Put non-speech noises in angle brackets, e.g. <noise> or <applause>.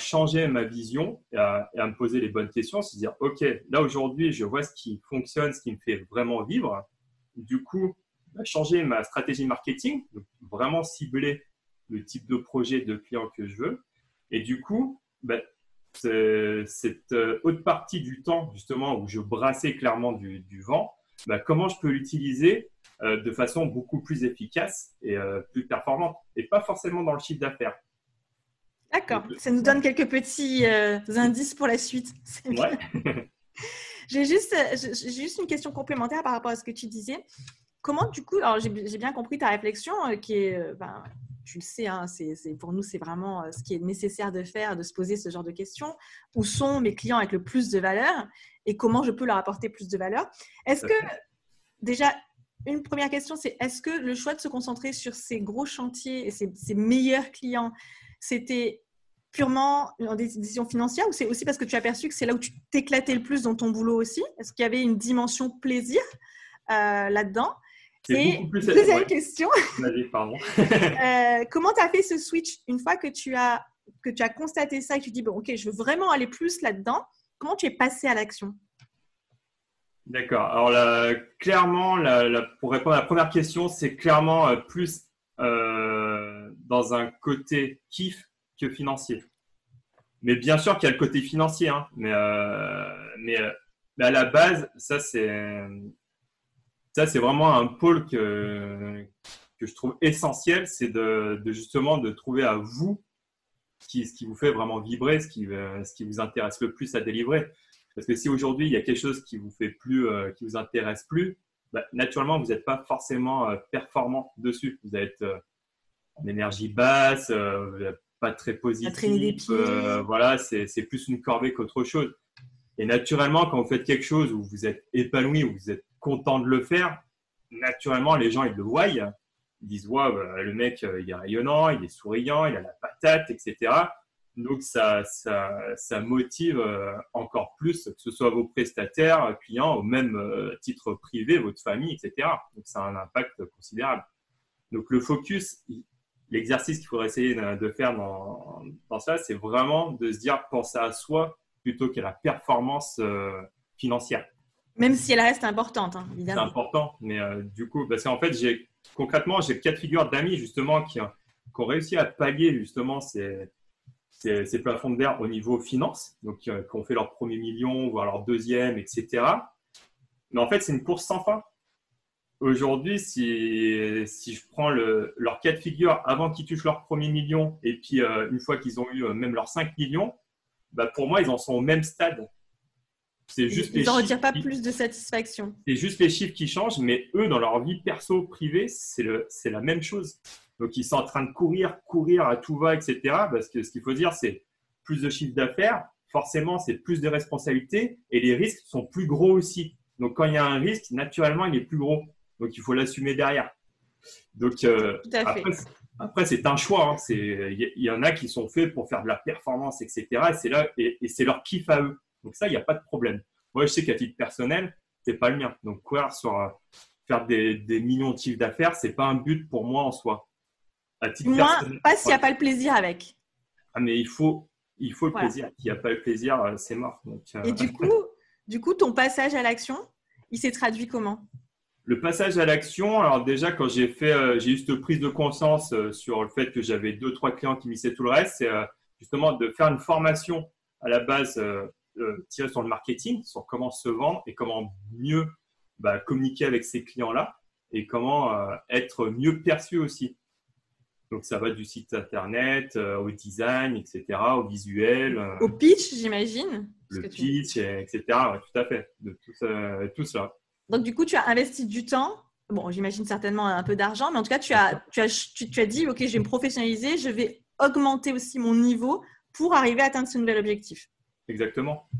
changer ma vision et à, me poser les bonnes questions, se dire, OK, là aujourd'hui, je vois ce qui fonctionne, ce qui me fait vraiment vivre. Du coup, bah, changer ma stratégie marketing, vraiment cibler le type de projet de client que je veux. Et du coup, bah, cette euh, haute partie du temps, justement, où je brassais clairement du, vent, bah, comment je peux l'utiliser euh, de façon beaucoup plus efficace et euh, plus performante, et pas forcément dans le chiffre d'affaires. D'accord, ça nous donne quelques petits indices pour la suite. <laughs> Ouais. j'ai juste, juste une question complémentaire par rapport à ce que tu disais. Comment, du coup, alors j'ai bien compris ta réflexion qui est, ben, tu le sais, hein, pour nous, c'est vraiment euh, ce qui est nécessaire de faire, de se poser ce genre de questions. Où sont mes clients avec le plus de valeur et comment je peux leur apporter plus de valeur? Est-ce que, déjà, une première question, c'est est-ce que le choix de se concentrer sur ces gros chantiers et ces, meilleurs clients, c'était purement une décision financière ou c'est aussi parce que tu as aperçu que c'est là où tu t'éclatais le plus dans ton boulot aussi? Est-ce qu'il y avait une dimension plaisir euh, là-dedans? Et deuxième question. <laughs> <laughs> Euh, comment tu as fait ce switch? Une fois que tu as, que tu as constaté ça et que tu dis, bon, ok, je veux vraiment aller plus là-dedans, comment tu es passé à l'action? D'accord. Alors, clairement, pour répondre à la première question, c'est clairement euh, plus euh, dans un côté kiff que financier. Mais bien sûr qu'il y a le côté financier, hein, mais, mais, à la base, ça, c'est vraiment un pôle que, je trouve essentiel, c'est de, justement de trouver à vous ce qui, ce qui vous fait vraiment vibrer, euh, ce qui vous intéresse le plus à délivrer. Parce que si aujourd'hui il y a quelque chose qui vous fait plus, euh, qui vous intéresse plus, bah, naturellement vous n'êtes pas forcément euh, performant dessus. Vous êtes en énergie basse, pas très positif. voilà, c'est plus une corvée qu'autre chose. Et naturellement, quand vous faites quelque chose où vous êtes épanoui, où vous êtes content de le faire, naturellement, les gens, ils le voient. Ils disent, ouais, le mec, euh, il est rayonnant, il est souriant, il a la patate, etc. Donc, ça, ça, ça motive euh, encore plus, que ce soit vos prestataires, clients, au même euh, titre privé, votre famille, etc. Donc, ça a un impact considérable. Donc, le focus, l'exercice qu'il faudrait essayer de faire dans, dans ça, c'est vraiment de se dire, penser à soi plutôt qu'à la performance financière. Même si elle reste importante, hein, évidemment. C'est important, mais euh, du coup, parce qu'en fait, j'ai concrètement, j'ai quatre figures d'amis justement qui, ont réussi à pallier justement ces, ces, plafonds de verre au niveau finance, donc qui, ont fait leur premier million, voire leur deuxième, etc. Mais en fait, c'est une course sans fin. Aujourd'hui, si, si je prends le, leurs quatre figures avant qu'ils touchent leur premier million et puis euh, une fois qu'ils ont eu euh, même leurs 5 millions, bah pour moi, ils en sont au même stade. C'est juste Ils n'en retirent pas plus de satisfaction. C'est juste les chiffres qui changent, mais eux, dans leur vie perso, privée, c'est la même chose. Donc, ils sont en train de courir, courir à tout va, etc. Parce que ce qu'il faut dire, c'est plus de chiffre d'affaires, forcément, c'est plus de responsabilités et les risques sont plus gros aussi. Donc, quand il y a un risque, naturellement, il est plus gros. Donc, il faut l'assumer derrière. Donc, euh, après, c'est un choix. Hein. Il y, en a qui sont faits pour faire de la performance, etc. Et c'est là, et c'est leur kiff à eux. Donc ça, il n'y a pas de problème. Moi, je sais qu'à titre personnel, c'est pas le mien. Donc courir sur euh, faire des, millions de chiffres d'affaires, c'est pas un but pour moi en soi. À titre moi, pas s'il n'y a pas le plaisir avec. Ah, mais il faut, il faut le plaisir. S'il n'y a pas le plaisir, euh, c'est mort. Euh, Et du <laughs> coup, du coup, ton passage à l'action, il s'est traduit comment? Le passage à l'action, alors déjà, quand j'ai fait, j'ai eu cette prise de conscience sur le fait que j'avais deux, trois clients qui missaient tout le reste, c'est justement de faire une formation à la base euh, tirer sur le marketing, sur comment se vendre et comment mieux bah, communiquer avec ces clients-là et comment euh, être mieux perçu aussi. Donc ça va du site internet euh, au design, etc., au visuel. au pitch, j'imagine. Le pitch, etc. tout à fait. De tout, tout ça. Donc du coup, tu as investi du temps bon, j'imagine certainement un peu d'argent, mais en tout cas, tu as, tu, as, tu, as dit, OK, je vais me professionnaliser, je vais augmenter aussi mon niveau pour arriver à atteindre ce nouvel objectif. Exactement.